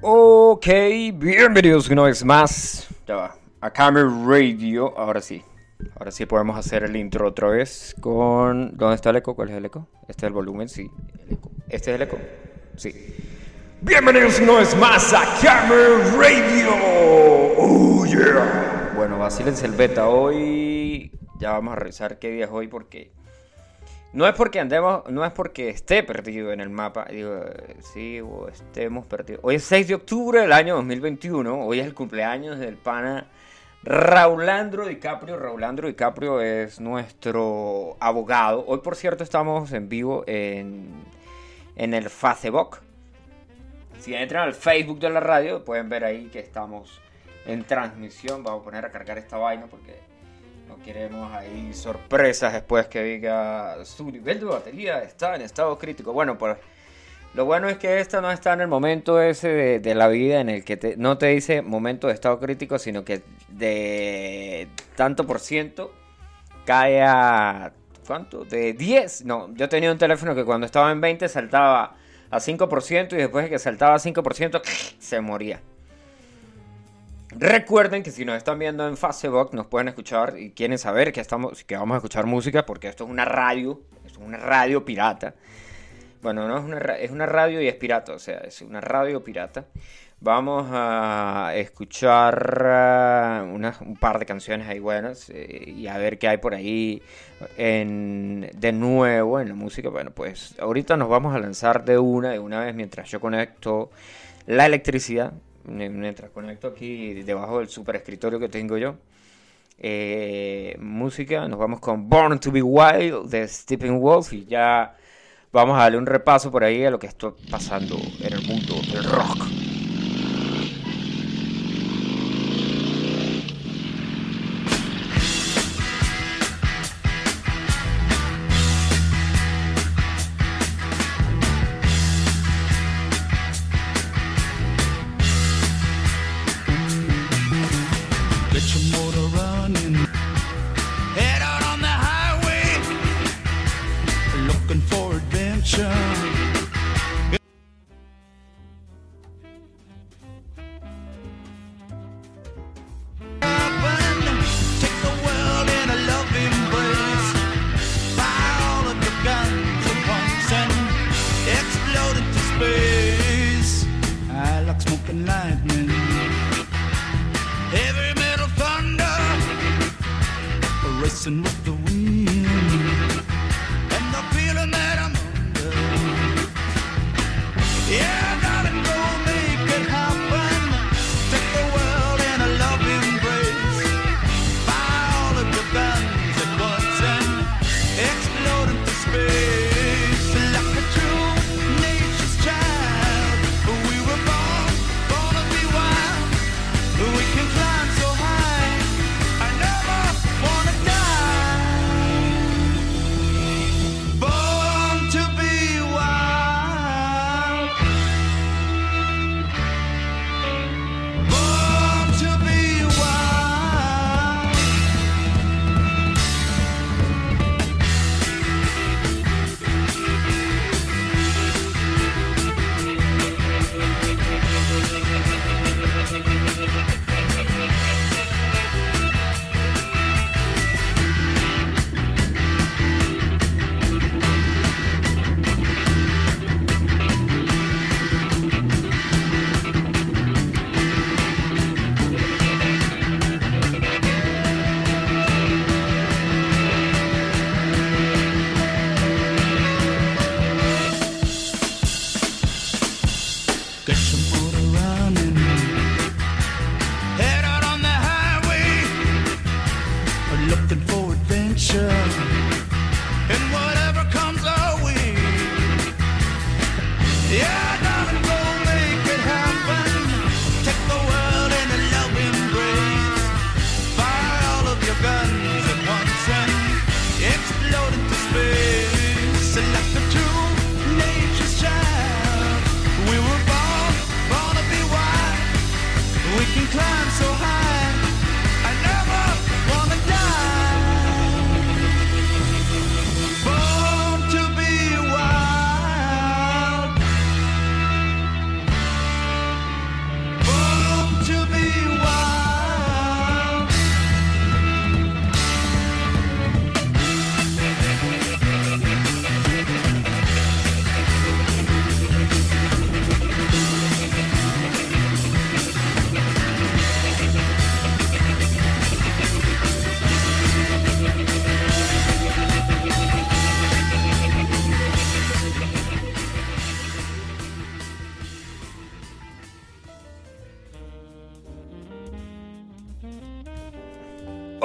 Ok, bienvenidos una vez más a Camera Radio. Ahora sí, ahora sí podemos hacer el intro otra vez con... ¿Dónde está el eco? ¿Cuál es el eco? Este es el volumen, sí. El eco. ¿Este es el eco? Sí. Bienvenidos una vez más a Camera Radio. Oh yeah. Bueno, vacílense el. Hoy ya vamos a revisar qué día es hoy porque no es porque andemos, no es porque esté perdido en el mapa, digo, sí, estemos perdidos. Hoy es 6 de octubre del año 2021, hoy es el cumpleaños del pana Raulandro DiCaprio. Raulandro DiCaprio es nuestro abogado. Hoy, por cierto, estamos en vivo en, en el Facebook. Si entran al Facebook de la radio, pueden ver ahí que estamos en transmisión. Vamos a poner a cargar esta vaina porque no queremos ahí sorpresas después que diga su nivel de batería está en estado crítico. Bueno, pues lo bueno es que esta no está en el momento ese de, la vida en el que no te dice momento de estado crítico, sino que de tanto por ciento cae a... ¿Cuánto? De 10. No, yo tenía un teléfono que cuando estaba en 20 saltaba a 5% y después de que saltaba a 5% se moría. Recuerden que si nos están viendo en Facebook nos pueden escuchar y quieren saber que, estamos, que vamos a escuchar música porque esto es una radio, es una radio pirata. Bueno, no es una, es una radio y es pirata, o sea, es una radio pirata. Vamos a escuchar uh, un par de canciones ahí buenas eh, y a ver qué hay por ahí en, de nuevo en la música. Bueno, pues ahorita nos vamos a lanzar de una, de una vez mientras yo conecto la electricidad mientras conecto aquí debajo del super escritorio que tengo yo. Eh, música, nos vamos con Born to be Wild de Stephen Wolf y ya vamos a darle un repaso por ahí a lo que está pasando en el mundo del rock.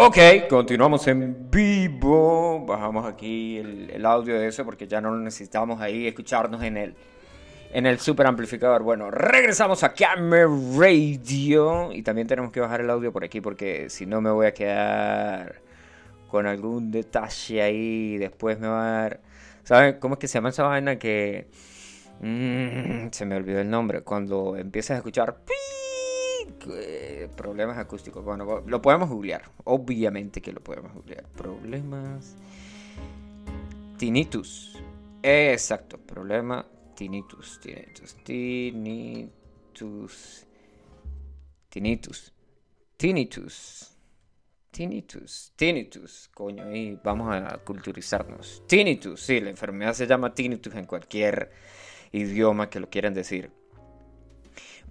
Ok, continuamos en vivo. Bajamos aquí el, audio de eso porque ya no lo necesitamos ahí escucharnos en el, en el super amplificador. Bueno, regresamos a Camera Radio. Y también tenemos que bajar el audio por aquí porque si no me voy a quedar con algún detalle ahí. Después me va a dar. ¿Saben cómo es que se llama esa vaina que. Mm, se me olvidó el nombre. Cuando empiezas a escuchar. Eh, problemas acústicos. Bueno, lo podemos googlear. Obviamente que lo podemos googlear. Problemas. Tinnitus. Exacto. Problema tinnitus. Tinnitus. Tinnitus. Tinnitus. Tinnitus. Tinnitus. Tinnitus. Coño, y vamos a culturizarnos. Tinnitus. Sí, la enfermedad se llama tinnitus en cualquier idioma que lo quieran decir.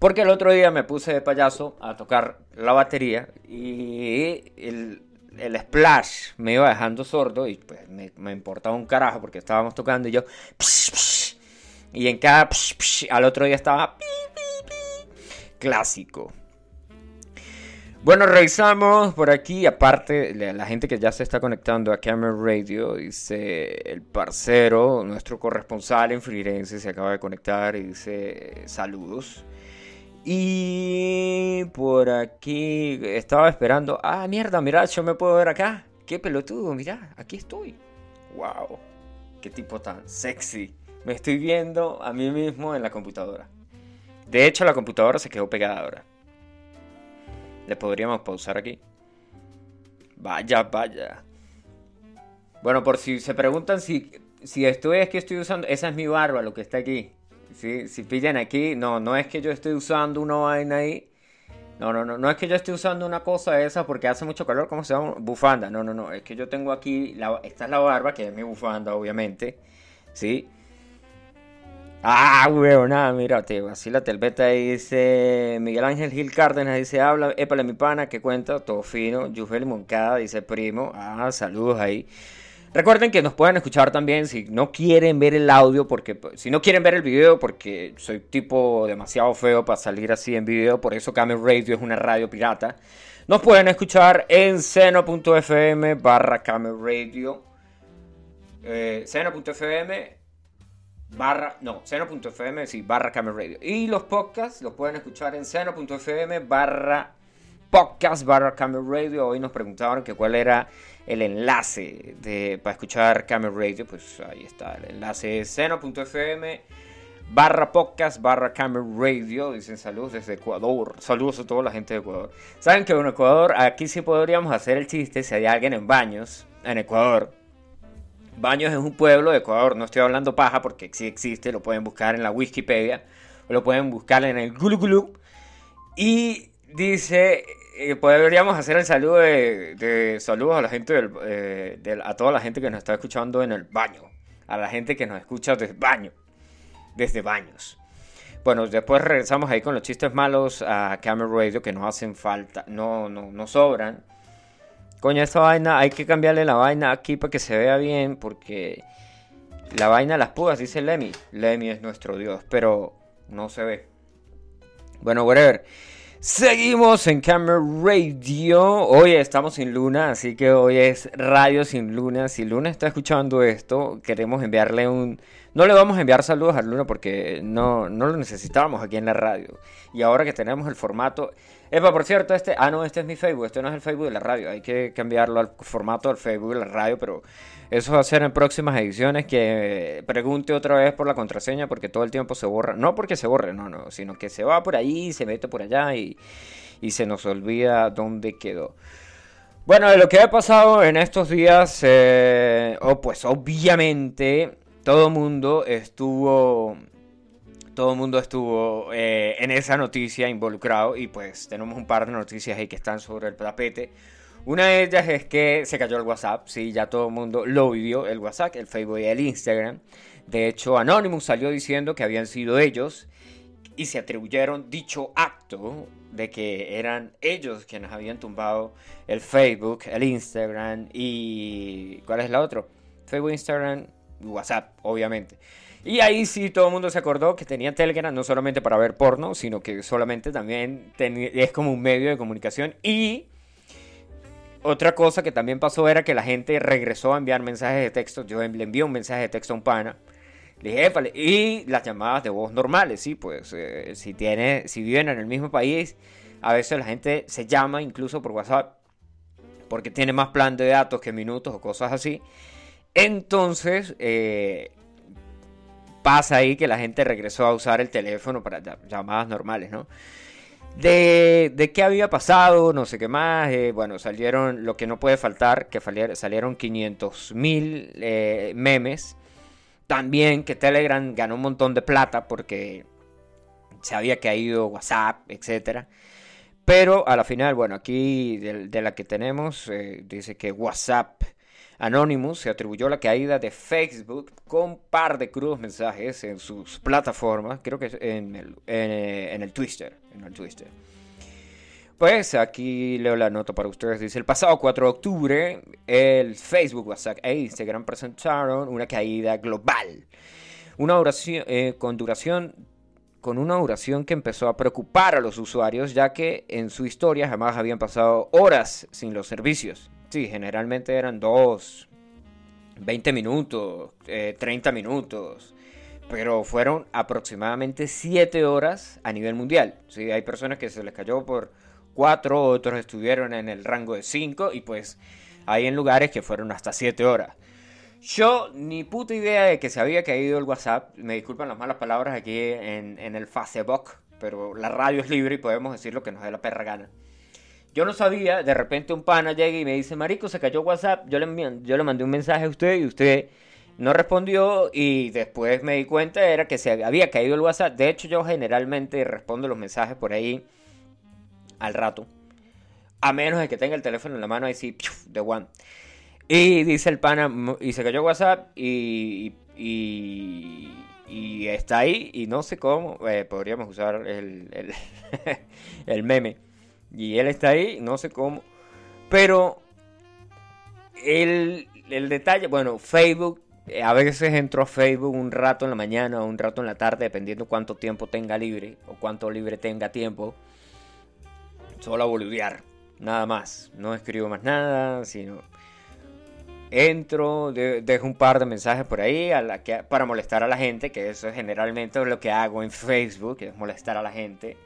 Porque el otro día me puse de payaso a tocar la batería y el, splash me iba dejando sordo y pues me, importaba un carajo porque estábamos tocando y yo... y en cada... al otro día estaba... clásico. Bueno, revisamos por aquí, aparte, la gente que ya se está conectando a Camera Radio, dice el parcero, nuestro corresponsal en Firenze se acaba de conectar y dice saludos. Y por aquí estaba esperando. Ah, mierda, mira, yo me puedo ver acá. Qué pelotudo, mira, aquí estoy. Wow, qué tipo tan sexy. Me estoy viendo a mí mismo en la computadora. De hecho, la computadora se quedó pegada ahora. Le podríamos pausar aquí. Vaya, vaya. Bueno, por si se preguntan si, si estoy es que estoy usando. Esa es mi barba, lo que está aquí. Si pillan aquí, no, no es que yo esté usando una vaina ahí. No, no, no, no es que yo esté usando una cosa esa porque hace mucho calor, ¿cómo se llama? Bufanda. No, no, no, es que yo tengo aquí, la, esta es la barba, que es mi bufanda, obviamente. ¿Sí? Ah, weón, nada, mírate, vacílate el beta dice Miguel Ángel Gil Cárdenas, dice, habla, épale mi pana, ¿qué cuenta? Todo fino, Yufel Moncada, dice primo, ah, saludos ahí. Recuerden que nos pueden escuchar también si no quieren ver el audio, porque pues, si no quieren ver el video, porque soy tipo demasiado feo para salir así en video, por eso Camel Radio es una radio pirata. Nos pueden escuchar en seno.fm barra Camel Radio. Eh, seno.fm barra, no, seno.fm, sí, barra Camel Radio. Y los podcasts los pueden escuchar en seno.fm barra podcast barra Camel Radio. Hoy nos preguntaban que cuál era el enlace de, para escuchar Camel Radio. Pues ahí está, el enlace es seno.fm barra podcast barra Camel Radio. Dicen saludos desde Ecuador. Saludos a toda la gente de Ecuador. Saben que en Ecuador, aquí sí podríamos hacer el chiste si hay alguien en Baños, en Ecuador. Baños es un pueblo de Ecuador, no estoy hablando paja porque sí existe, lo pueden buscar en la Wikipedia, o lo pueden buscar en el Google. Y dice eh, podríamos hacer el saludo de, saludos a la gente eh, del, a toda la gente que nos está escuchando en el baño, a la gente que nos escucha desde baño, desde baños. Bueno, después regresamos ahí con los chistes malos a Camera Radio que no hacen falta, no, no, no sobran. Coño, esta vaina hay que cambiarle la vaina aquí para que se vea bien, porque la vaina de las púas dice Lemmy. Lemmy es nuestro dios, pero no se ve. Bueno, whatever. Seguimos en Camera Radio. Hoy estamos sin Luna, así que hoy es Radio sin Luna. Si Luna está escuchando esto, queremos enviarle un... No le vamos a enviar saludos a Luna porque no, no lo necesitábamos aquí en la radio. Y ahora que tenemos el formato... Epa, por cierto, este... Ah, no, este es mi Facebook. Este no es el Facebook de la radio. Hay que cambiarlo al formato del Facebook de la radio, pero eso va a ser en próximas ediciones que pregunte otra vez por la contraseña porque todo el tiempo se borra. No porque se borre, no, no, sino que se va por ahí, se mete por allá y, se nos olvida dónde quedó. Bueno, de lo que ha pasado en estos días, eh, oh, pues obviamente todo mundo estuvo todo el mundo estuvo eh, en esa noticia involucrado y pues tenemos un par de noticias ahí que están sobre el tapete. Una de ellas es que se cayó el WhatsApp, sí, ya todo el mundo lo vivió, el WhatsApp, el Facebook y el Instagram. De hecho, Anonymous salió diciendo que habían sido ellos y se atribuyeron dicho acto de que eran ellos quienes habían tumbado el Facebook, el Instagram y... ¿Cuál es la otra? Facebook, Instagram WhatsApp, obviamente. Y ahí sí todo el mundo se acordó que tenía Telegram no solamente para ver porno, sino que solamente también es como un medio de comunicación y otra cosa que también pasó era que la gente regresó a enviar mensajes de texto. Yo le envié un mensaje de texto a un pana. Le dije, y las llamadas de voz normales, sí, pues eh, si, tiene, si viven en el mismo país, a veces la gente se llama incluso por WhatsApp porque tiene más plan de datos que minutos o cosas así. Entonces, eh, pasa ahí que la gente regresó a usar el teléfono para llamadas normales, ¿no? De, de, qué había pasado, no sé qué más. Eh, bueno, salieron lo que no puede faltar, que salieron 500 mil eh, memes. También que Telegram ganó un montón de plata porque se había caído WhatsApp, etc. Pero a la final, bueno, aquí de, la que tenemos, eh, dice que WhatsApp Anonymous se atribuyó la caída de Facebook con par de crudos mensajes en sus plataformas, creo que en el, en, el Twitter, en el Twitter. Pues aquí leo la nota para ustedes. Dice, el pasado 4 de octubre, el Facebook, WhatsApp e Instagram presentaron una caída global. Una oración, eh, con duración con una duración que empezó a preocupar a los usuarios, ya que en su historia jamás habían pasado horas sin los servicios. Sí, generalmente eran 2, 20 minutos, 30 eh, minutos, pero fueron aproximadamente 7 horas a nivel mundial. Sí, hay personas que se les cayó por 4, otros estuvieron en el rango de 5 y pues hay en lugares que fueron hasta 7 horas. Yo ni puta idea de que se había caído el WhatsApp. Me disculpan las malas palabras aquí en, en el Facebook, pero la radio es libre y podemos decir lo que nos dé la perra gana. Yo no sabía, de repente un pana llega y me dice, Marico, se cayó WhatsApp. Yo le, yo le mandé un mensaje a usted y usted no respondió y después me di cuenta era que se había caído el WhatsApp. De hecho, yo generalmente respondo los mensajes por ahí al rato. A menos de que tenga el teléfono en la mano ahí sí, de one. Y dice el pana, y se cayó WhatsApp y, está ahí y no sé cómo, eh, podríamos usar el, el meme. Y él está ahí, no sé cómo. Pero el, el detalle, bueno, Facebook, eh, a veces entro a Facebook un rato en la mañana o un rato en la tarde, dependiendo cuánto tiempo tenga libre o cuánto libre tenga tiempo. Solo a boludear, nada más. No escribo más nada, sino entro, dejo un par de mensajes por ahí a la que, para molestar a la gente, que eso es generalmente lo que hago en Facebook, es molestar a la gente.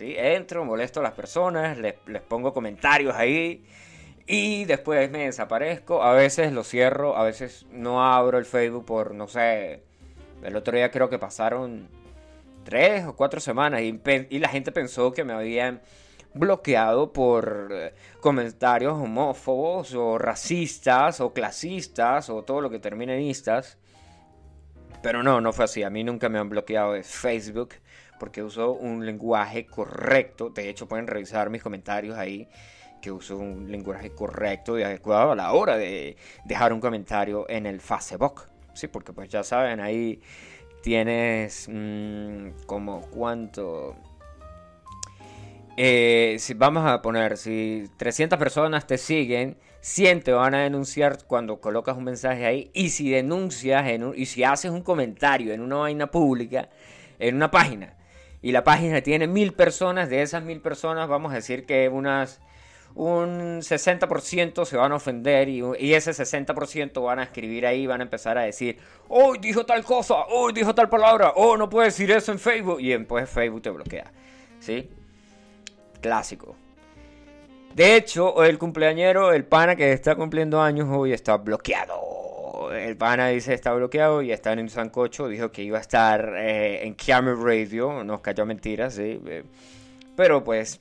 Entro, molesto a las personas, les, pongo comentarios ahí y después me desaparezco. A veces lo cierro, a veces no abro el Facebook por, no sé, el otro día creo que pasaron tres o cuatro semanas y, y la gente pensó que me habían bloqueado por eh, comentarios homófobos o racistas o clasistas o todo lo que termine en istas. Pero no, no fue así. A mí nunca me han bloqueado de Facebook porque uso un lenguaje correcto. De hecho, pueden revisar mis comentarios ahí, que uso un lenguaje correcto y adecuado a la hora de dejar un comentario en el Facebook. Sí, porque pues ya saben, ahí tienes mm, como cuánto... Eh, si vamos a poner, si 300 personas te siguen, 100 te van a denunciar cuando colocas un mensaje ahí. Y si denuncias en y si haces un comentario en una vaina pública, en una página, y la página tiene mil personas, de esas mil personas vamos a decir que unas un 60% se van a ofender y, ese 60% van a escribir ahí, van a empezar a decir, oh, dijo tal cosa, oh, dijo tal palabra, oh, no puedes decir eso en Facebook. Y después Facebook te bloquea. ¿Sí? Clásico. De hecho, el cumpleañero, el pana que está cumpliendo años hoy está bloqueado el pana dice está bloqueado y está en un sancocho. Dijo que iba a estar eh, en Camera Radio. Nos cayó mentiras, sí. Eh, pero pues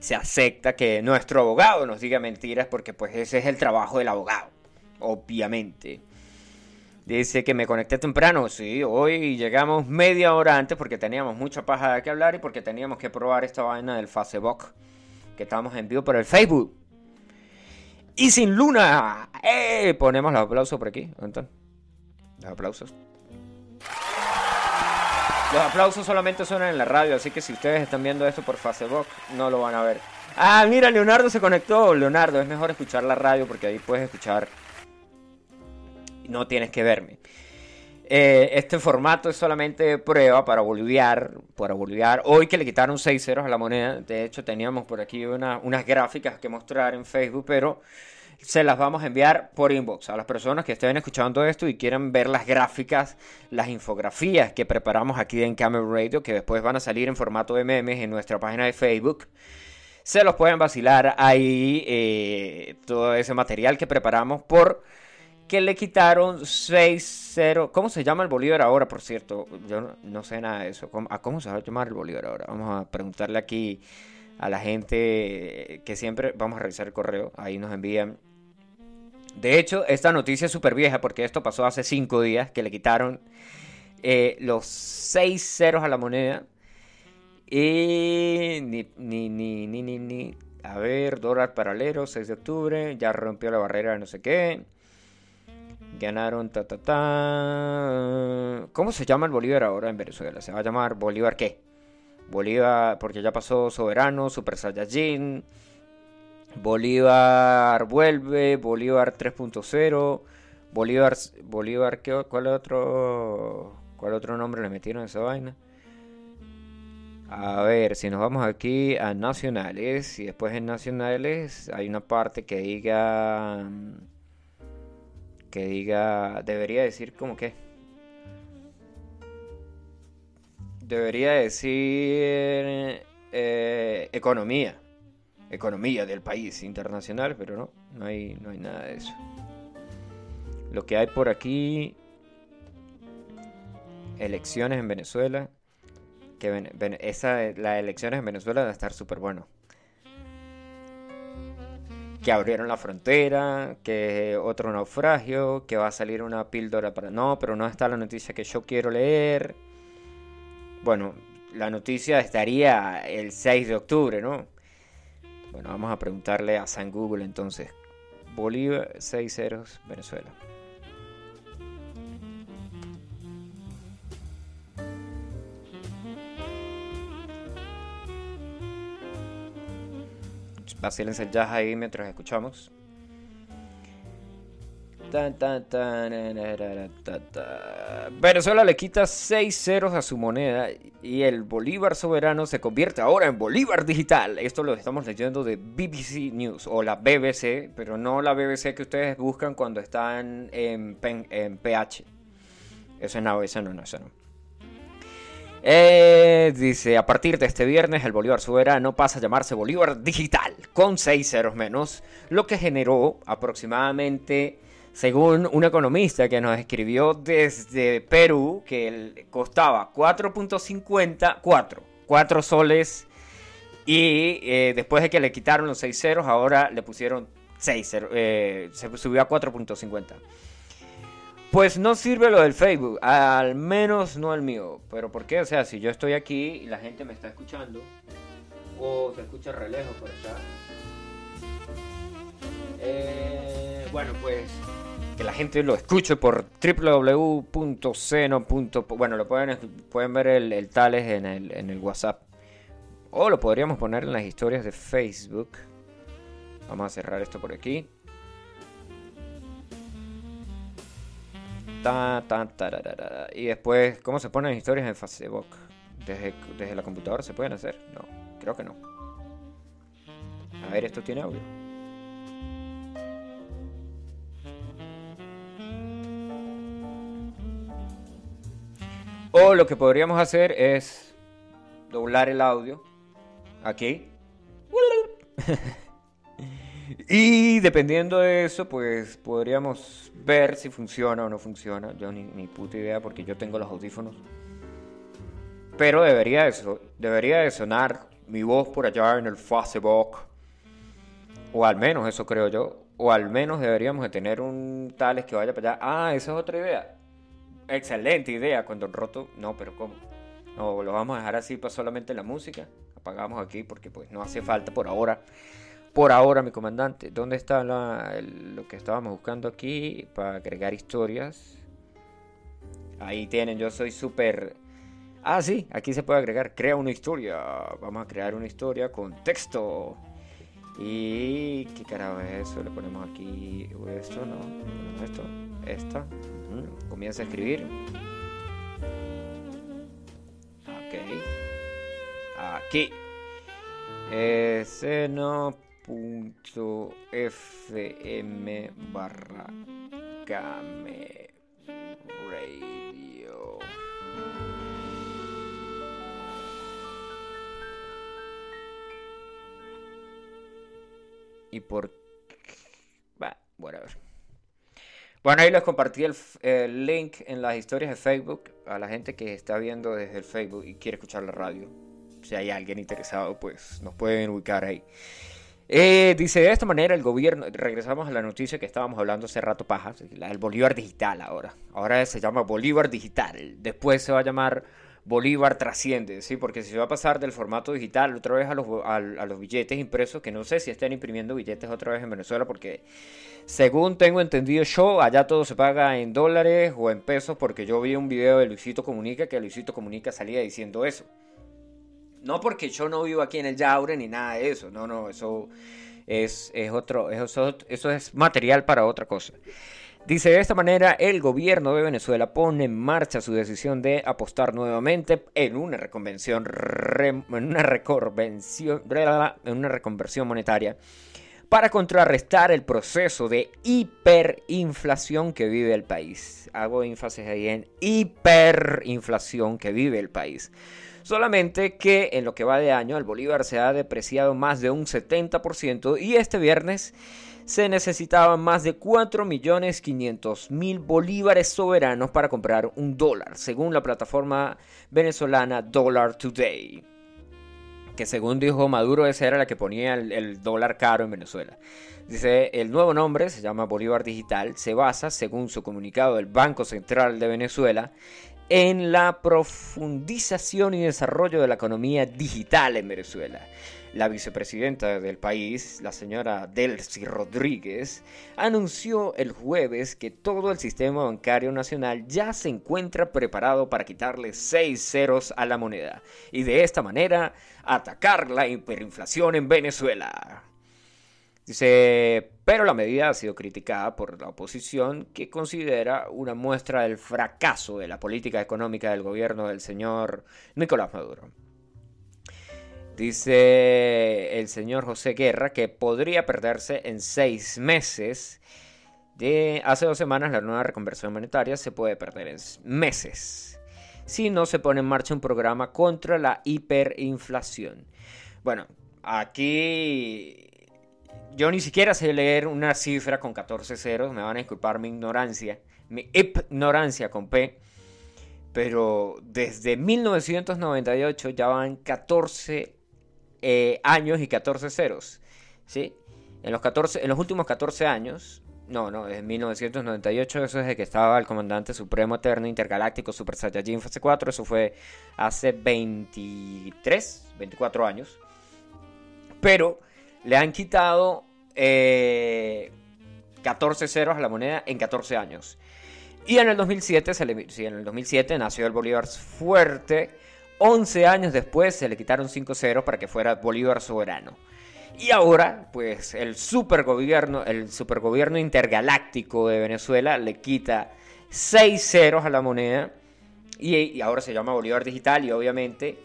se acepta que nuestro abogado nos diga mentiras porque pues ese es el trabajo del abogado. Obviamente. Dice que me conecté temprano, sí, hoy llegamos media hora antes porque teníamos mucha paja de que hablar y porque teníamos que probar esta vaina del Facebook, que estamos en vivo por el Facebook y sin luna. ¡Eh! Ponemos los aplausos por aquí, Los aplausos. Los aplausos solamente suenan en la radio, así que si ustedes están viendo esto por Facebook, no lo van a ver. Ah, mira, Leonardo se conectó. Leonardo, es mejor escuchar la radio porque ahí puedes escuchar. No tienes que verme. Eh, este formato es solamente prueba para boliviar, para boliviar. Hoy que le quitaron 6 ceros a la moneda, de hecho teníamos por aquí unas gráficas que mostrar en Facebook, pero se las vamos a enviar por inbox a las personas que estén escuchando esto y quieran ver las gráficas, las infografías que preparamos aquí en Camera Radio, que después van a salir en formato de memes en nuestra página de Facebook. Se los pueden vacilar ahí eh, todo ese material que preparamos por que le quitaron 6-0. ¿Cómo se llama el Bolívar ahora, por cierto? Yo no, sé nada de eso. ¿Cómo, ¿A cómo se va a llamar el Bolívar ahora? Vamos a preguntarle aquí a la gente que siempre vamos a revisar el correo. Ahí nos envían. De hecho, esta noticia es súper vieja porque esto pasó hace 5 días que le quitaron eh, los 6 ceros a la moneda. Y ni, ni, ni, ni, ni. A ver, dólar paralelo, 6 de octubre. Ya rompió la barrera de no sé qué. Ganaron, ta, ta, ta. ¿Cómo se llama el Bolívar ahora en Venezuela? ¿Se va a llamar Bolívar qué? Bolívar, porque ya pasó Soberano, Super Saiyajin. Bolívar vuelve, Bolívar 3.0. Bolívar, Bolívar, ¿qué, ¿cuál otro, cuál otro nombre le metieron a esa vaina? A ver, si nos vamos aquí a nacionales y después en nacionales hay una parte que diga que diga, debería decir como que, debería decir eh, economía, economía del país internacional, pero no, no hay, no hay nada de eso. Lo que hay por aquí, elecciones en Venezuela, que esa, las elecciones en Venezuela van a estar súper bueno que abrieron la frontera, que otro naufragio, que va a salir una píldora para... No, pero no está la noticia que yo quiero leer. Bueno, la noticia estaría el 6 de octubre, ¿no? Bueno, vamos a preguntarle a San Google entonces. Bolívar 6 ceros, Venezuela. Vacílense el jazz ahí mientras escuchamos. Venezuela le quita 6 ceros a su moneda y el Bolívar soberano se convierte ahora en Bolívar digital. Esto lo estamos leyendo de BBC News o la BBC, pero no la BBC que ustedes buscan cuando están en, en PH. Eso no, eso no, eso no. Eh, dice, a partir de este viernes el Bolívar soberano pasa a llamarse Bolívar digital, con 6 ceros menos, lo que generó aproximadamente, según un economista que nos escribió desde Perú, que costaba 4.50, 4, 4 soles, y eh, después de que le quitaron los 6 ceros, ahora le pusieron 6 ceros, eh, se subió a 4.50. Pues no sirve lo del Facebook, al menos no el mío. ¿Pero por qué? O sea, si yo estoy aquí y la gente me está escuchando, o se escucha re lejos por allá. Eh, bueno, pues que la gente lo escuche por www.ceno. Bueno, lo pueden, pueden ver el, el tales en el, en el WhatsApp. O lo podríamos poner en las historias de Facebook. Vamos a cerrar esto por aquí. Y después, ¿cómo se ponen historias en Facebook? ¿Desde, ¿Desde la computadora se pueden hacer? No, creo que no. A ver, esto tiene audio. O lo que podríamos hacer es doblar el audio aquí. Y dependiendo de eso, pues podríamos ver si funciona o no funciona. Yo ni, puta idea porque yo tengo los audífonos. Pero debería de, debería de sonar mi voz por allá en el Facebook. O al menos eso creo yo. O al menos deberíamos de tener un tales que vaya para allá. Ah, esa es otra idea. Excelente idea. Cuando roto... No, pero ¿cómo? No, lo vamos a dejar así para solamente la música. Apagamos aquí porque pues no hace falta por ahora por ahora, mi comandante. ¿Dónde está lo que estábamos buscando aquí para agregar historias? Ahí tienen, yo soy súper... Ah, sí, aquí se puede agregar, crea una historia. Vamos a crear una historia con texto. ¿Y qué carajo es eso? Le ponemos aquí esto, ¿no? Esto, esta. Comienza a escribir. Ok. Aquí. Eh, seno.fm barra Game Radio. Y por... Va, whatever. Bueno, ahí les compartí el, el link en las historias de Facebook a la gente que está viendo desde el Facebook y quiere escuchar la radio. Si hay alguien interesado, pues nos pueden ubicar ahí. Eh, dice de esta manera el gobierno, regresamos a la noticia que estábamos hablando hace rato paja, la del Bolívar digital ahora. Ahora se llama Bolívar digital, después se va a llamar Bolívar trasciende, ¿sí? Porque se va a pasar del formato digital otra vez a los, a los billetes impresos, que no sé si están imprimiendo billetes otra vez en Venezuela, porque según tengo entendido yo, allá todo se paga en dólares o en pesos, porque yo vi un video de Luisito Comunica que Luisito Comunica salía diciendo eso. No porque yo no vivo aquí en el Yaure ni nada de eso. No, no, eso es, es otro, eso, es material para otra cosa. Dice de esta manera, el gobierno de Venezuela pone en marcha su decisión de apostar nuevamente en una reconvención, re- en una en una reconversión monetaria para contrarrestar el proceso de hiperinflación que vive el país. Hago énfasis ahí en hiperinflación que vive el país. Solamente que en lo que va de año el bolívar se ha depreciado más de un 70% y este viernes se necesitaban más de 4.500.000 bolívares soberanos para comprar un dólar, según la plataforma venezolana Dollar Today. Que según dijo Maduro, esa era la que ponía el, el dólar caro en Venezuela. Dice, el nuevo nombre se llama Bolívar Digital, se basa, según su comunicado del Banco Central de Venezuela, en la profundización y desarrollo de la economía digital en Venezuela. La vicepresidenta del país, la señora Delcy Rodríguez, anunció el jueves que todo el sistema bancario nacional ya se encuentra preparado para quitarle seis ceros a la moneda y de esta manera atacar la hiperinflación en Venezuela. Dice, pero la medida ha sido criticada por la oposición que considera una muestra del fracaso de la política económica del gobierno del señor Nicolás Maduro. Dice el señor José Guerra que podría perderse en seis meses. De hace dos semanas la nueva reconversión monetaria se puede perder en meses si no se pone en marcha un programa contra la hiperinflación. Bueno, aquí yo ni siquiera sé leer una cifra con 14 ceros, me van a disculpar mi ignorancia, mi ignorancia con P, pero desde 1998 ya van 14 eh, años y 14 ceros, ¿sí? En los, 14, en los últimos 14 años, no, no, desde 1998, eso es de que estaba el comandante supremo eterno intergaláctico Super Saiyajin fase 4, eso fue hace 23, 24 años, pero le han quitado eh, 14 ceros a la moneda en 14 años. Y en el 2007, se le, sí, en el 2007 nació el Bolívar fuerte. 11 años después se le quitaron 5 ceros para que fuera Bolívar soberano. Y ahora, pues el supergobierno, el supergobierno intergaláctico de Venezuela le quita 6 ceros a la moneda. Y, y ahora se llama Bolívar digital y obviamente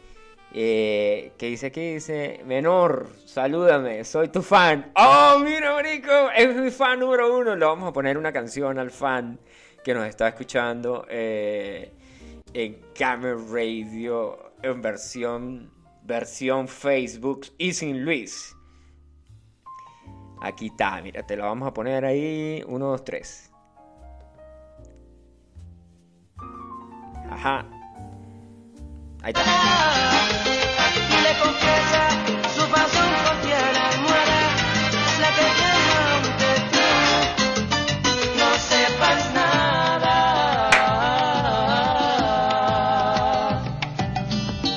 eh, que dice aquí, dice, menor, salúdame, soy tu fan. Oh, mira, marico, es mi fan número uno. Le vamos a poner una canción al fan que nos está escuchando eh, en Camera Radio, en versión, versión Facebook y sin Luis. Aquí está, mira, te lo vamos a poner ahí. Uno, dos, tres. Ajá. Ahí está. Y le confiesa su pasión por tierra y muere la que llama aunque tú no sepas nada. Uh,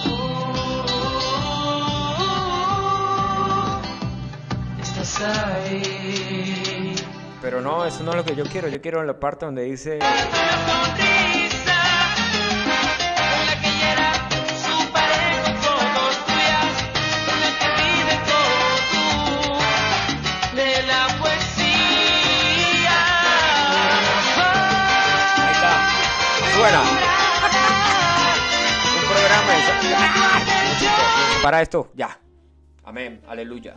estás ahí. Pero no, eso no es lo que yo quiero. Yo quiero la parte donde dice. suena. Un programa. Para esto, ya. Amén. Aleluya.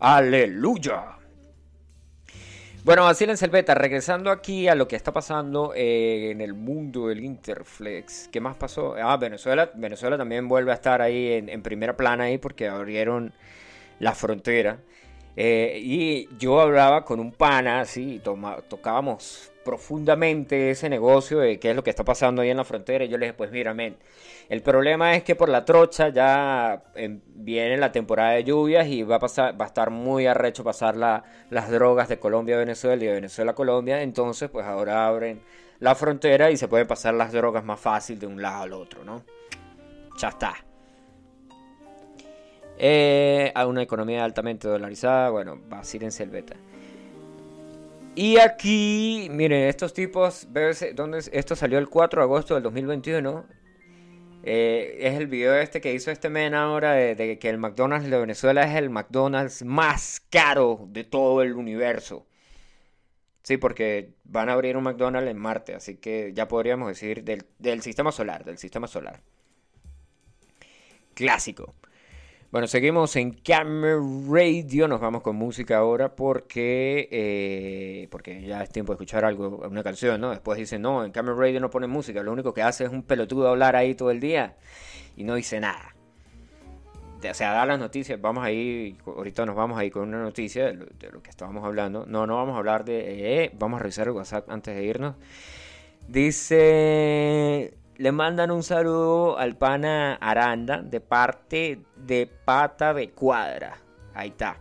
Aleluya. Bueno, así en Selveta, regresando aquí a lo que está pasando eh, en el mundo del Interflex. ¿Qué más pasó? Ah, Venezuela. Venezuela también vuelve a estar ahí en, en primera plana ahí porque abrieron la frontera. Eh, y yo hablaba con un pana, así, tocábamos profundamente ese negocio de qué es lo que está pasando ahí en la frontera. Y yo le dije, pues mira, men, el problema es que por la trocha ya em, viene la temporada de lluvias y va a, pasar, va a estar muy arrecho pasar la- las drogas de Colombia a Venezuela y de Venezuela a Colombia. Entonces, pues ahora abren la frontera y se pueden pasar las drogas más fácil de un lado al otro, ¿no? Ya está. Eh, a una economía altamente dolarizada, bueno, vacílense el beta. Y aquí, miren, estos tipos, BBC, esto salió el 4 de agosto del 2021. Eh, es el video este que hizo este men ahora de, que el McDonald's de Venezuela es el McDonald's más caro de todo el universo. Sí, porque van a abrir un McDonald's en Marte, así que ya podríamos decir del sistema solar, del sistema solar. Clásico. Bueno, seguimos en Camera Radio. Nos vamos con música ahora porque eh, porque ya es tiempo de escuchar algo, una canción, ¿no? Después dicen, no, en Camera Radio no ponen música. Lo único que hace es un pelotudo hablar ahí todo el día y no dice nada. O sea, da las noticias. Vamos ahí, ahorita nos vamos ahí con una noticia de lo, que estábamos hablando. No, no vamos a hablar de... eh, vamos a revisar el WhatsApp antes de irnos. Dice, le mandan un saludo al pana Aranda de parte de Pata de Cuadra. Ahí está.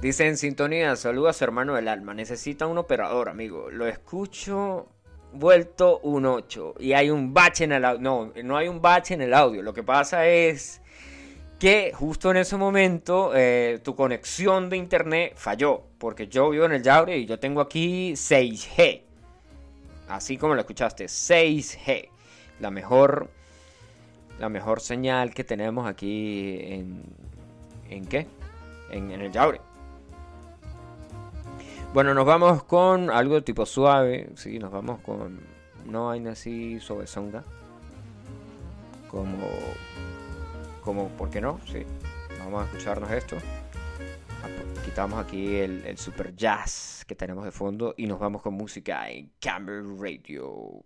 Dice en sintonía, saluda a su hermano del alma. Necesita un operador, amigo. Lo escucho vuelto un 8. Y hay un bache en el audio. No, no hay un bache en el audio. Lo que pasa es que justo en ese momento eh, tu conexión de internet falló. Porque yo vivo en el Yaure y yo tengo aquí 6G. Así como lo escuchaste, 6G. La mejor, la mejor señal que tenemos aquí en... ¿En qué? En, el Yaure. Bueno, nos vamos con algo tipo suave. Sí, nos vamos con una vaina así suavezonga. Como... Como, ¿por qué no? Sí. Vamos a escucharnos esto. Quitamos aquí el, super jazz que tenemos de fondo y nos vamos con música en Camera Radio.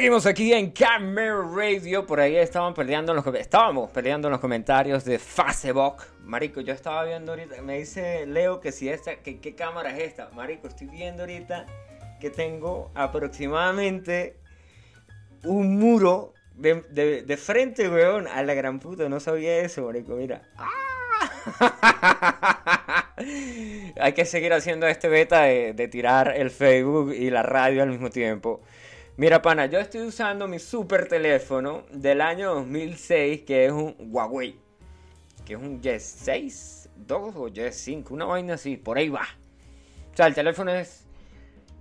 Seguimos aquí en Camera Radio. Por ahí estaban peleando en los, estábamos peleando en los comentarios de Facebook. Marico, yo estaba viendo ahorita. Me dice Leo que si esta, que qué cámara es esta. Marico, estoy viendo ahorita que tengo aproximadamente un muro de, de- de frente, weón, a la gran puta. No sabía eso, marico. Mira. Hay que seguir haciendo este beta de, de tirar el Facebook y la radio al mismo tiempo. Mira, pana, yo estoy usando mi super teléfono del año 2006, que es un Huawei. Que es un Y6, 2 o Y5, una vaina así, por ahí va. O sea, el teléfono es.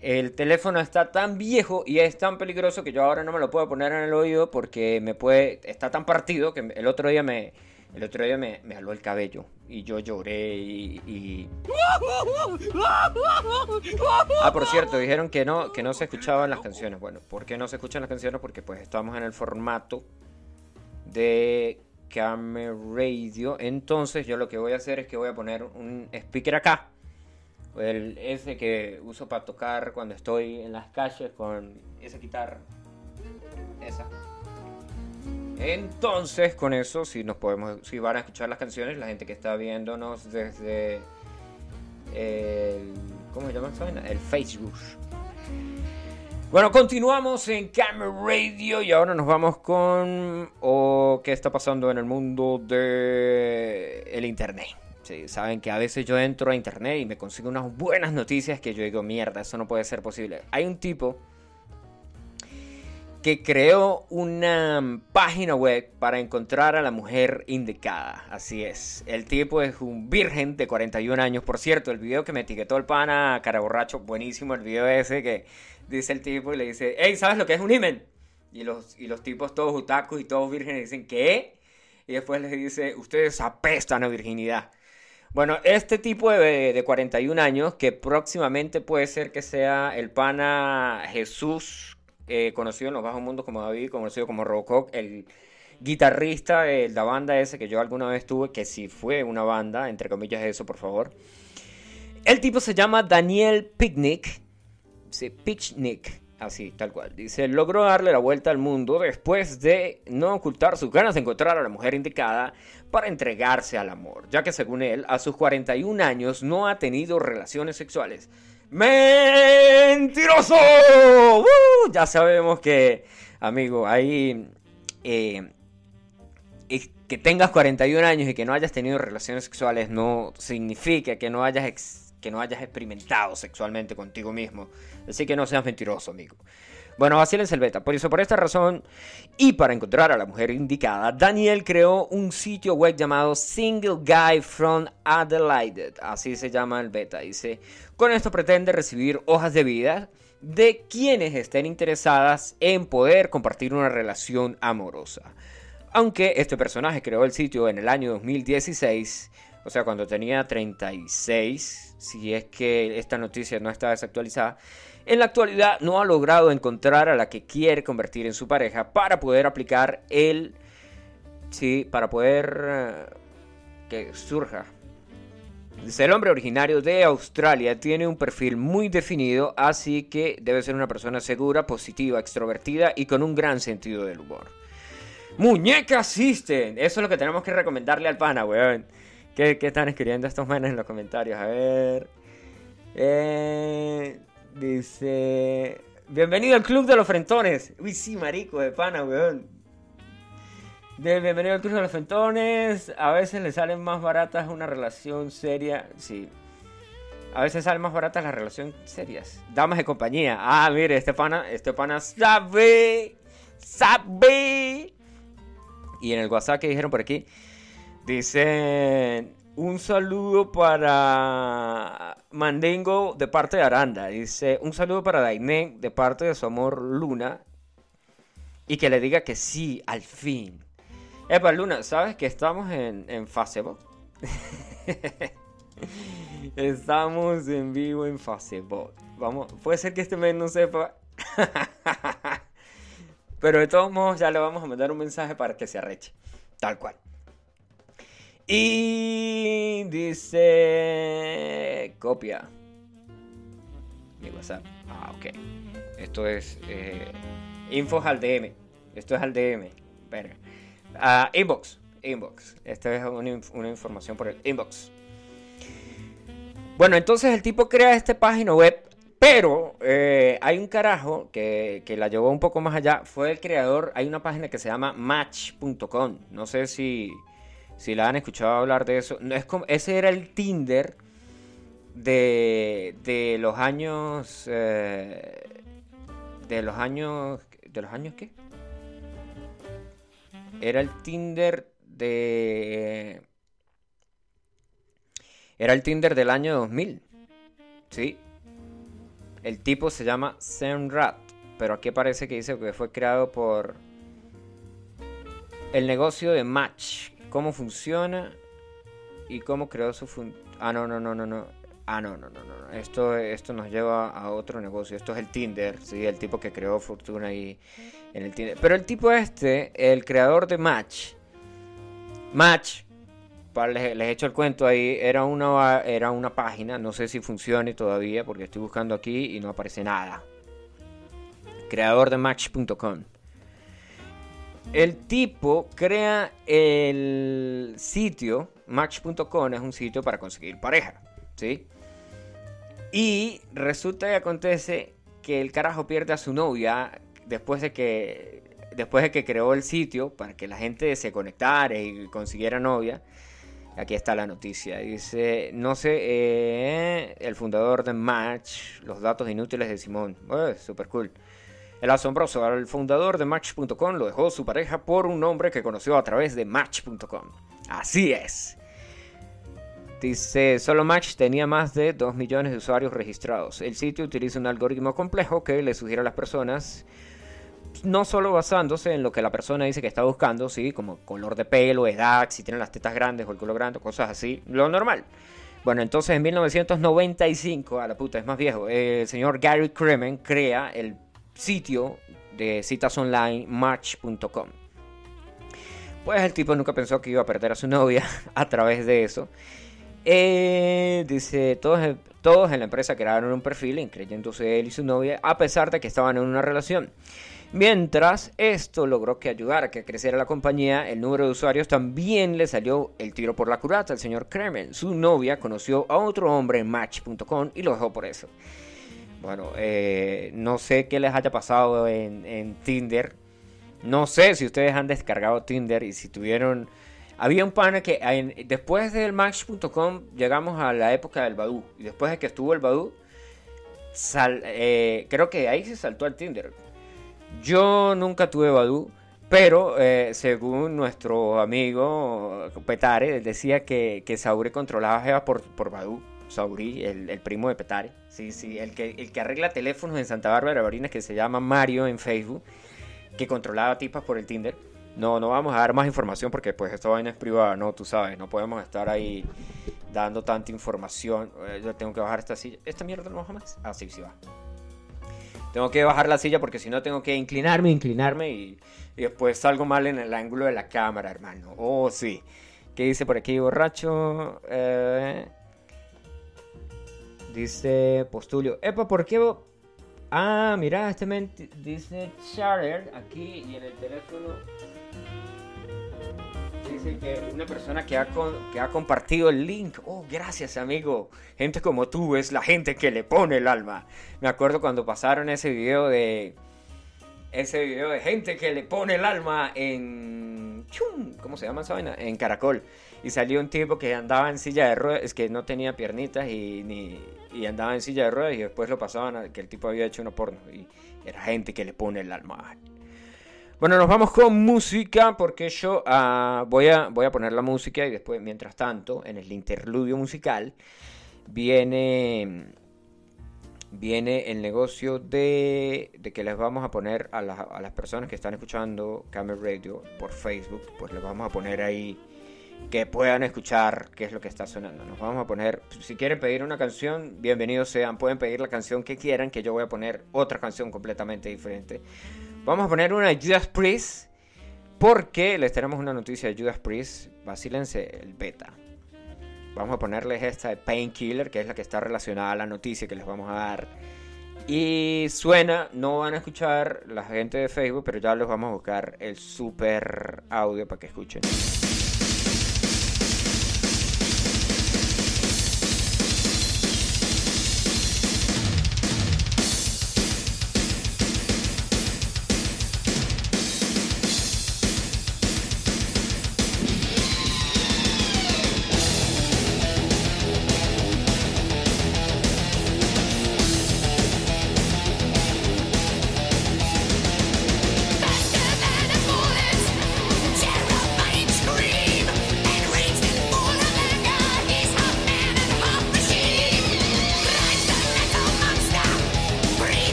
El teléfono está tan viejo y es tan peligroso que yo ahora no me lo puedo poner en el oído porque me puede. Está tan partido que el otro día me. El otro día me, me aló el cabello y yo lloré y, y- Ah, por cierto, dijeron que no, que no se escuchaban las canciones. Bueno, ¿por qué no se escuchan las canciones? Porque pues estamos en el formato de Camera Radio. Entonces yo lo que voy a hacer es que voy a poner un speaker acá. El, ese que uso para tocar cuando estoy en las calles con esa guitarra. Esa. Entonces, con eso, si nos podemos, si van a escuchar las canciones, la gente que está viéndonos desde el, ¿cómo se llama? El Facebook. Bueno, continuamos en Camera Radio y ahora nos vamos con o qué está pasando en el mundo de internet. Sí, saben que a veces yo entro a internet y me consigo unas buenas noticias que yo digo, mierda, eso no puede ser posible. Hay un tipo que creó una página web para encontrar a la mujer indicada. Así es. El tipo es un virgen de 41 años. Por cierto, el video que me etiquetó el pana cara borracho, buenísimo el video ese que dice el tipo y le dice, hey, ¿sabes lo que es un himen? Y los, y los tipos todos utacos y todos vírgenes dicen, ¿qué? Y después les dice, ustedes apestan a virginidad. Bueno, este tipo de, de 41 años, que próximamente puede ser que sea el pana Jesús, eh, conocido en los bajos mundos como David, conocido como Robocop, el guitarrista de la banda ese que yo alguna vez tuve, que sí fue una banda, entre comillas eso, por favor. El tipo se llama Daniel Picnic, sí, Picnic, así, tal cual. Dice, logró darle la vuelta al mundo después de no ocultar sus ganas de encontrar a la mujer indicada para entregarse al amor, ya que según él, a sus 41 años no ha tenido relaciones sexuales. ¡Mentiroso! ¡Uh! Ya sabemos que, amigo, ahí... eh, que tengas 41 años y que no hayas tenido relaciones sexuales no significa que no hayas, que no hayas experimentado sexualmente contigo mismo. Así que no seas mentiroso, amigo. Bueno, vacílense el beta. Por eso, por esta razón, y para encontrar a la mujer indicada, Daniel creó un sitio web llamado Single Guy from Adelaide. Así se llama el beta. Dice, con esto pretende recibir hojas de vida de quienes estén interesadas en poder compartir una relación amorosa. Aunque este personaje creó el sitio en el año 2016, o sea, cuando tenía 36, si es que esta noticia no está desactualizada, en la actualidad no ha logrado encontrar a la que quiere convertir en su pareja para poder aplicar el... Sí, para poder... eh, que surja. El hombre originario de Australia tiene un perfil muy definido, así que debe ser una persona segura, positiva, extrovertida y con un gran sentido del humor. Muñeca System. Eso es lo que tenemos que recomendarle al pana, weón. ¿Qué, qué están escribiendo estos manes en los comentarios? A ver. Eh, dice. Bienvenido al Club de los Frentones. Uy, sí, marico, de pana, weón. Bienvenido al Club de los Frentones. A veces le salen más baratas una relación seria. Sí. A veces salen más baratas las relaciones serias. Damas de compañía. Ah, mire, este pana, este pana sabe. Sabe. Y en el WhatsApp que dijeron por aquí, dicen un saludo para Mandingo de parte de Aranda. Dice un saludo para Daimen de parte de su amor Luna. Y que le diga que sí, al fin. Epa, Luna, ¿sabes que estamos en, en Facebook? estamos en vivo en Facebook. Vamos, puede ser que este mes no sepa. Pero de todos modos ya le vamos a mandar un mensaje para que se arreche. Tal cual. Y dice... Copia. Mi WhatsApp. Ah, ok. Esto es... eh, Infos al DM. Esto es al DM. Verga. Ah, inbox. Inbox. Esta es una información por el inbox. Bueno, entonces el tipo crea esta página web, pero eh, hay un carajo que, que la llevó un poco más allá. Fue el creador. Hay una página que se llama Match.com. No sé si, si la han escuchado hablar de eso. No, es como, ese era el Tinder de, de los años. eh, de los años. ¿De los años qué? Era el Tinder de. Era el Tinder del año 2000. Sí. El tipo se llama Zenrat. Pero aquí parece que dice que fue creado por. El negocio de Match. Cómo funciona y cómo creó su fun- Ah, no, no, no, no, no. Ah, no, no, no, no. Esto, esto nos lleva a otro negocio. Esto es el Tinder, sí, el tipo que creó fortuna ahí en el Tinder. Pero el tipo este, el creador de Match, Match, para, les, les echo el cuento ahí, era una, era una página, no sé si funcione todavía porque estoy buscando aquí y no aparece nada. Creador de Match.com. El tipo crea el sitio, Match.com es un sitio para conseguir pareja, ¿sí? Y resulta y acontece que el carajo pierde a su novia después de que después de que creó el sitio para que la gente se conectara y consiguiera novia. Aquí está la noticia. Dice, no sé, eh, el fundador de Match, los datos inútiles de Simón. Eh, super cool. El asombroso, el fundador de Match.com lo dejó su pareja por un hombre que conoció a través de Match.com. Así es. Dice, solo Match tenía más de 2 millones de usuarios registrados. El sitio utiliza un algoritmo complejo que le sugiere a las personas, no solo basándose en lo que la persona dice que está buscando, ¿sí? como color de pelo, edad, si tiene las tetas grandes o el culo grande, cosas así, lo normal. Bueno, entonces en 1995, a la puta, es más viejo, el señor Gary Kremen crea el sitio de citas online match.com. Pues el tipo nunca pensó que iba a perder a su novia a través de eso. Eh, dice, todos, todos en la empresa crearon un perfil incluyéndose él y su novia, a pesar de que estaban en una relación. Mientras esto logró que ayudara a que creciera la compañía, el número de usuarios también le salió el tiro por la culata al señor Kremen. Su novia conoció a otro hombre en Match.com y lo dejó por eso. Bueno, eh, no sé qué les haya pasado en, Tinder. No sé si ustedes han descargado Tinder y si tuvieron... Había un pana que después del Match.com llegamos a la época del Badoo. Y después de que estuvo el Badoo, sal- eh, creo que ahí se saltó al Tinder. Yo nunca tuve Badoo, pero eh, según nuestro amigo Petare, decía que, que Sauri controlaba a Jeva por, por Badoo. Sauri, el, el primo de Petare. Sí, sí, el que, el que arregla teléfonos en Santa Bárbara, Barinas, que se llama Mario en Facebook, que controlaba tipas por el Tinder. No, no vamos a dar más información porque pues esta vaina es privada, no, tú sabes, no podemos estar ahí dando tanta información. Eh, Yo tengo que bajar esta silla. ¿Esta mierda no baja más? Ah, sí, sí va. Tengo que bajar la silla porque si no tengo que inclinarme, inclinarme y, y después salgo mal en el ángulo de la cámara, hermano. Oh, sí. ¿Qué dice por aquí, borracho? Eh, dice Postulio. Epa, ¿por qué? Ah, mira, este men dice Charter aquí y en el teléfono dice que una persona que ha, que ha compartido el link. Oh, gracias, amigo. Gente como tú es la gente que le pone el alma. Me acuerdo cuando pasaron ese video de. Ese video de gente que le pone el alma en. ¿Cómo se llama esa vaina? En Caracol. Y salió un tipo que andaba en silla de ruedas, es que no tenía piernitas y, ni, y andaba en silla de ruedas y después lo pasaban a que el tipo había hecho una porno. Y era gente que le pone el alma. Bueno, nos vamos con música porque yo ah, voy, a, voy a poner la música y después, mientras tanto, en el interludio musical, viene, viene el negocio de, de que les vamos a poner a, las- a las personas que están escuchando Camel Radio por Facebook, pues les vamos a poner ahí que puedan escuchar qué es lo que está sonando. Nos vamos a poner, si quieren pedir una canción, bienvenidos sean, pueden pedir la canción que quieran, que yo voy a poner otra canción completamente diferente. Vamos a poner una Judas Priest, porque les tenemos una noticia de Judas Priest, vacílense el beta. Vamos a ponerles esta de Painkiller, que es la que está relacionada a la noticia que les vamos a dar Y suena, no van a escuchar la gente de Facebook, pero ya les vamos a buscar el super audio para que escuchen.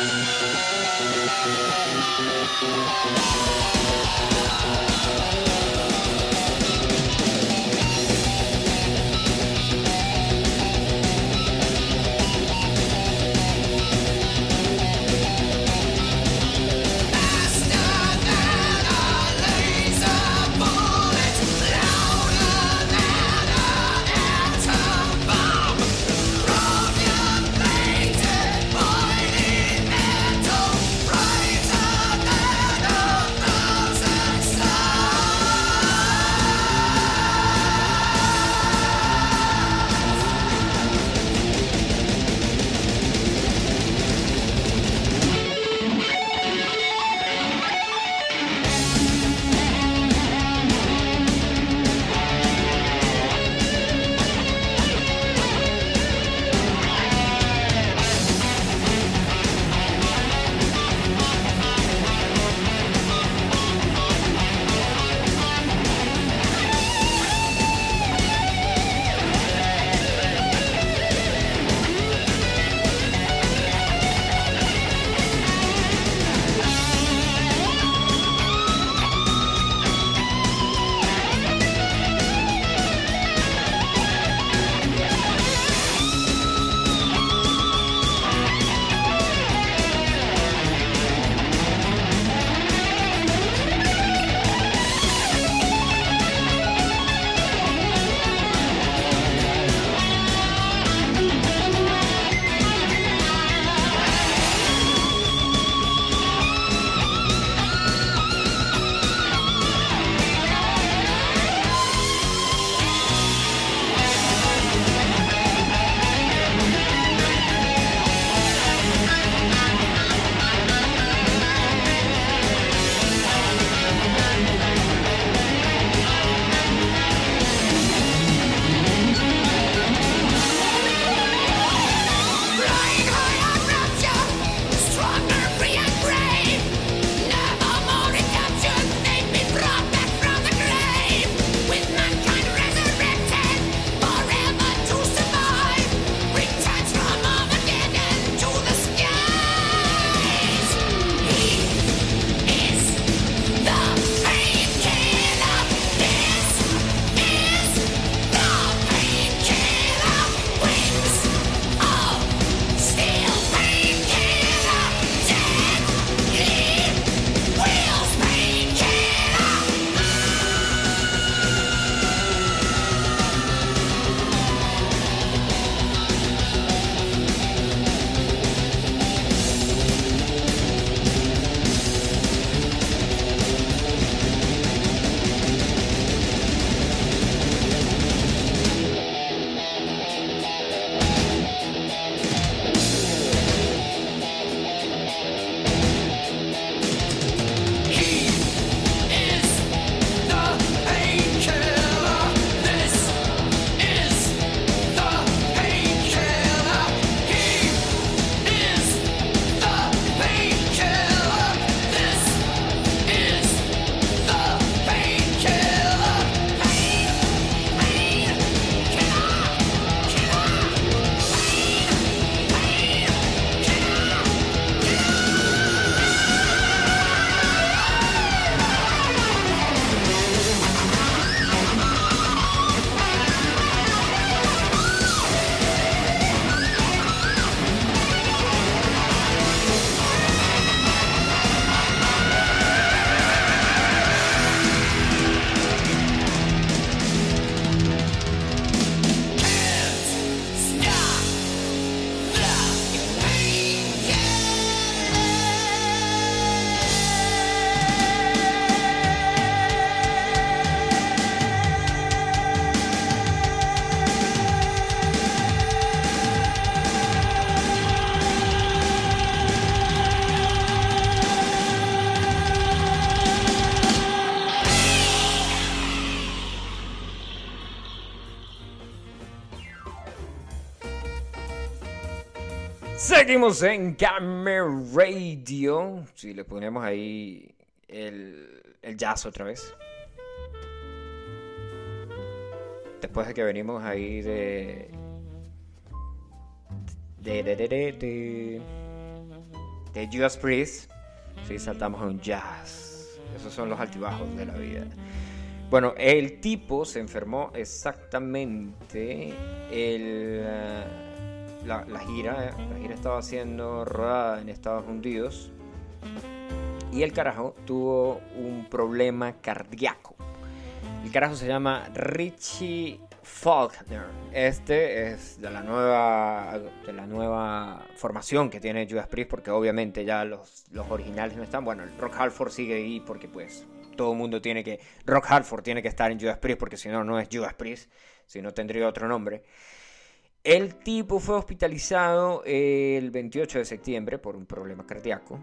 Thank you. Seguimos en Camera Radio. Si le ponemos ahí el, jazz otra vez. Después de que venimos ahí de. De. De. De. De. De, de Priest. Sí, saltamos a un jazz. Esos son los altibajos de la vida. Bueno, el tipo se enfermó exactamente el. La, la gira, eh, la gira estaba siendo rodada en Estados Unidos y el carajo tuvo un problema cardíaco. El carajo se llama Richie Faulkner. Este es de la nueva de la nueva formación que tiene Judas Priest porque obviamente ya los, los originales no están. Bueno, el Rock Halford sigue ahí porque pues todo el mundo tiene que Rock Halford tiene que estar en Judas Priest porque si no no es Judas Priest, si no tendría otro nombre. El tipo fue hospitalizado el 28 de septiembre por un problema cardíaco.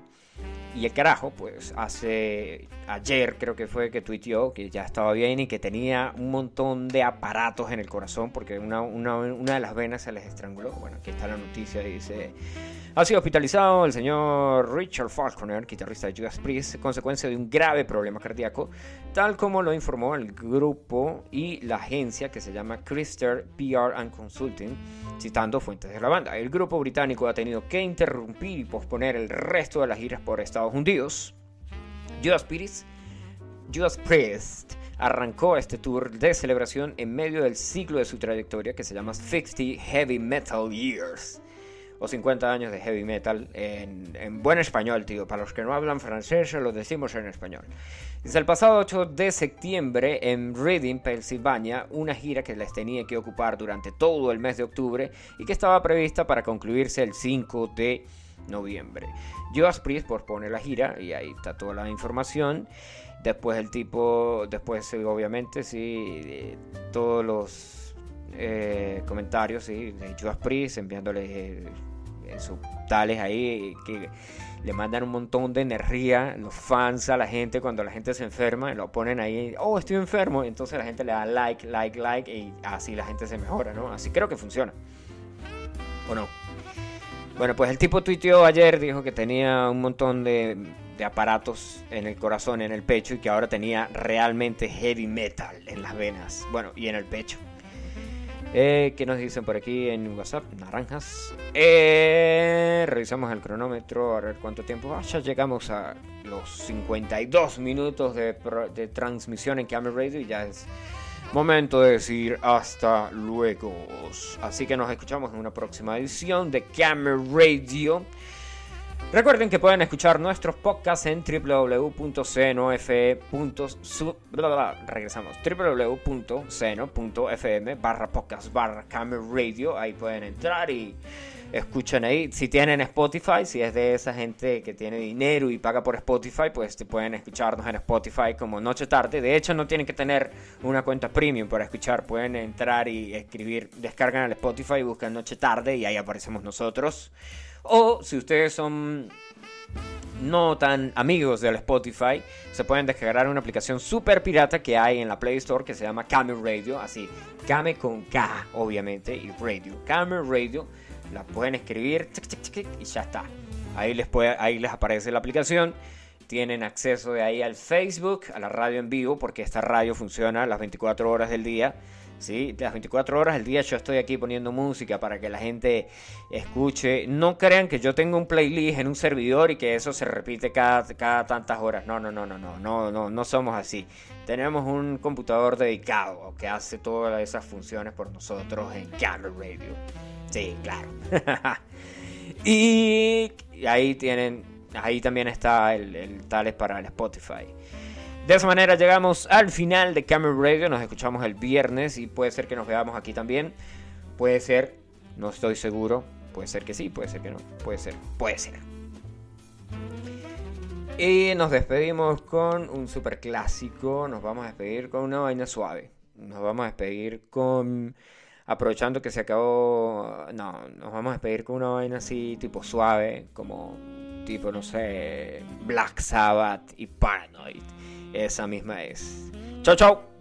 Y el carajo, pues hace ayer creo que fue que tuiteó que ya estaba bien y que tenía un montón de aparatos en el corazón porque una, una- una de las venas se les estranguló. Bueno, aquí está la noticia, dice... Ha sido hospitalizado el señor Richard Faulkner, guitarrista de Judas Priest, consecuencia de un grave problema cardíaco, tal como lo informó el grupo y la agencia que se llama Christer PR and Consulting, citando fuentes de la banda. El grupo británico ha tenido que interrumpir y posponer el resto de las giras por Estados Unidos. Judas Priest Judas Priest arrancó este tour de celebración en medio del ciclo de su trayectoria que se llama 50 Heavy Metal Years. O 50 años de heavy metal en, en buen español, tío. Para los que no hablan francés, lo decimos en español. Desde el pasado 8 de septiembre en Reading, Pensilvania, una gira que les tenía que ocupar durante todo el mes de octubre y que estaba prevista para concluirse el 5 de noviembre. Judas Priest pospone la gira y ahí está toda la información. Después el tipo, después obviamente sí, todos los eh, comentarios sí, de Judas Priest enviándole eh, sus tales ahí que le mandan un montón de energía los fans a la gente cuando la gente se enferma lo ponen ahí oh estoy enfermo entonces la gente le da like like like y así la gente se mejora no así creo que funciona o no bueno, pues el tipo tuiteó ayer, dijo que tenía un montón de, de aparatos en el corazón, en el pecho, y que ahora tenía realmente heavy metal en las venas, bueno, y en el pecho. Eh, ¿Qué nos dicen por aquí en WhatsApp? Naranjas. Eh, revisamos el cronómetro a ver cuánto tiempo. Ah, ya llegamos a los 52 minutos de, de transmisión en Camera Radio y ya es momento de decir hasta luego. Así que nos escuchamos en una próxima edición de Camera Radio. Recuerden que pueden escuchar nuestros podcasts en www.cnofe.su bla, bla, bla. regresamos www.ceno.fm barra podcast barra ahí pueden entrar y escuchan ahí. Si tienen Spotify si es de esa gente que tiene dinero y paga por Spotify pues te pueden escucharnos en Spotify como noche tarde. De hecho no tienen que tener una cuenta premium para escuchar. Pueden entrar y escribir descargan el Spotify buscan noche tarde y ahí aparecemos nosotros. O si ustedes son no tan amigos del Spotify, se pueden descargar una aplicación super pirata que hay en la Play Store que se llama Kame Radio, así, Kame con K, obviamente, y Radio. Kame Radio, la pueden escribir y ya está. Ahí les, puede, ahí les aparece la aplicación. Tienen acceso de ahí al Facebook, a la radio en vivo, porque esta radio funciona las 24 horas del día. ¿sí? Las 24 horas del día yo estoy aquí poniendo música para que la gente escuche. No crean que yo tengo un playlist en un servidor y que eso se repite cada, cada tantas horas. No, no, no, no, no, no, no, no somos así. Tenemos un computador dedicado que hace todas esas funciones por nosotros en Camera Radio. Sí, claro. y ahí tienen, ahí también está el, el tales para el Spotify. De esa manera llegamos al final de Camera Radio. Nos escuchamos el viernes y puede ser que nos veamos aquí también. Puede ser, no estoy seguro. Puede ser que sí, puede ser que no. Puede ser, puede ser. Y nos despedimos con un super clásico. Nos vamos a despedir con una vaina suave. Nos vamos a despedir con. Aprovechando que se acabó. No, nos vamos a despedir con una vaina así, tipo suave. Como tipo, no sé. Black Sabbath y Paranoid. Esa misma es. Chau, chau.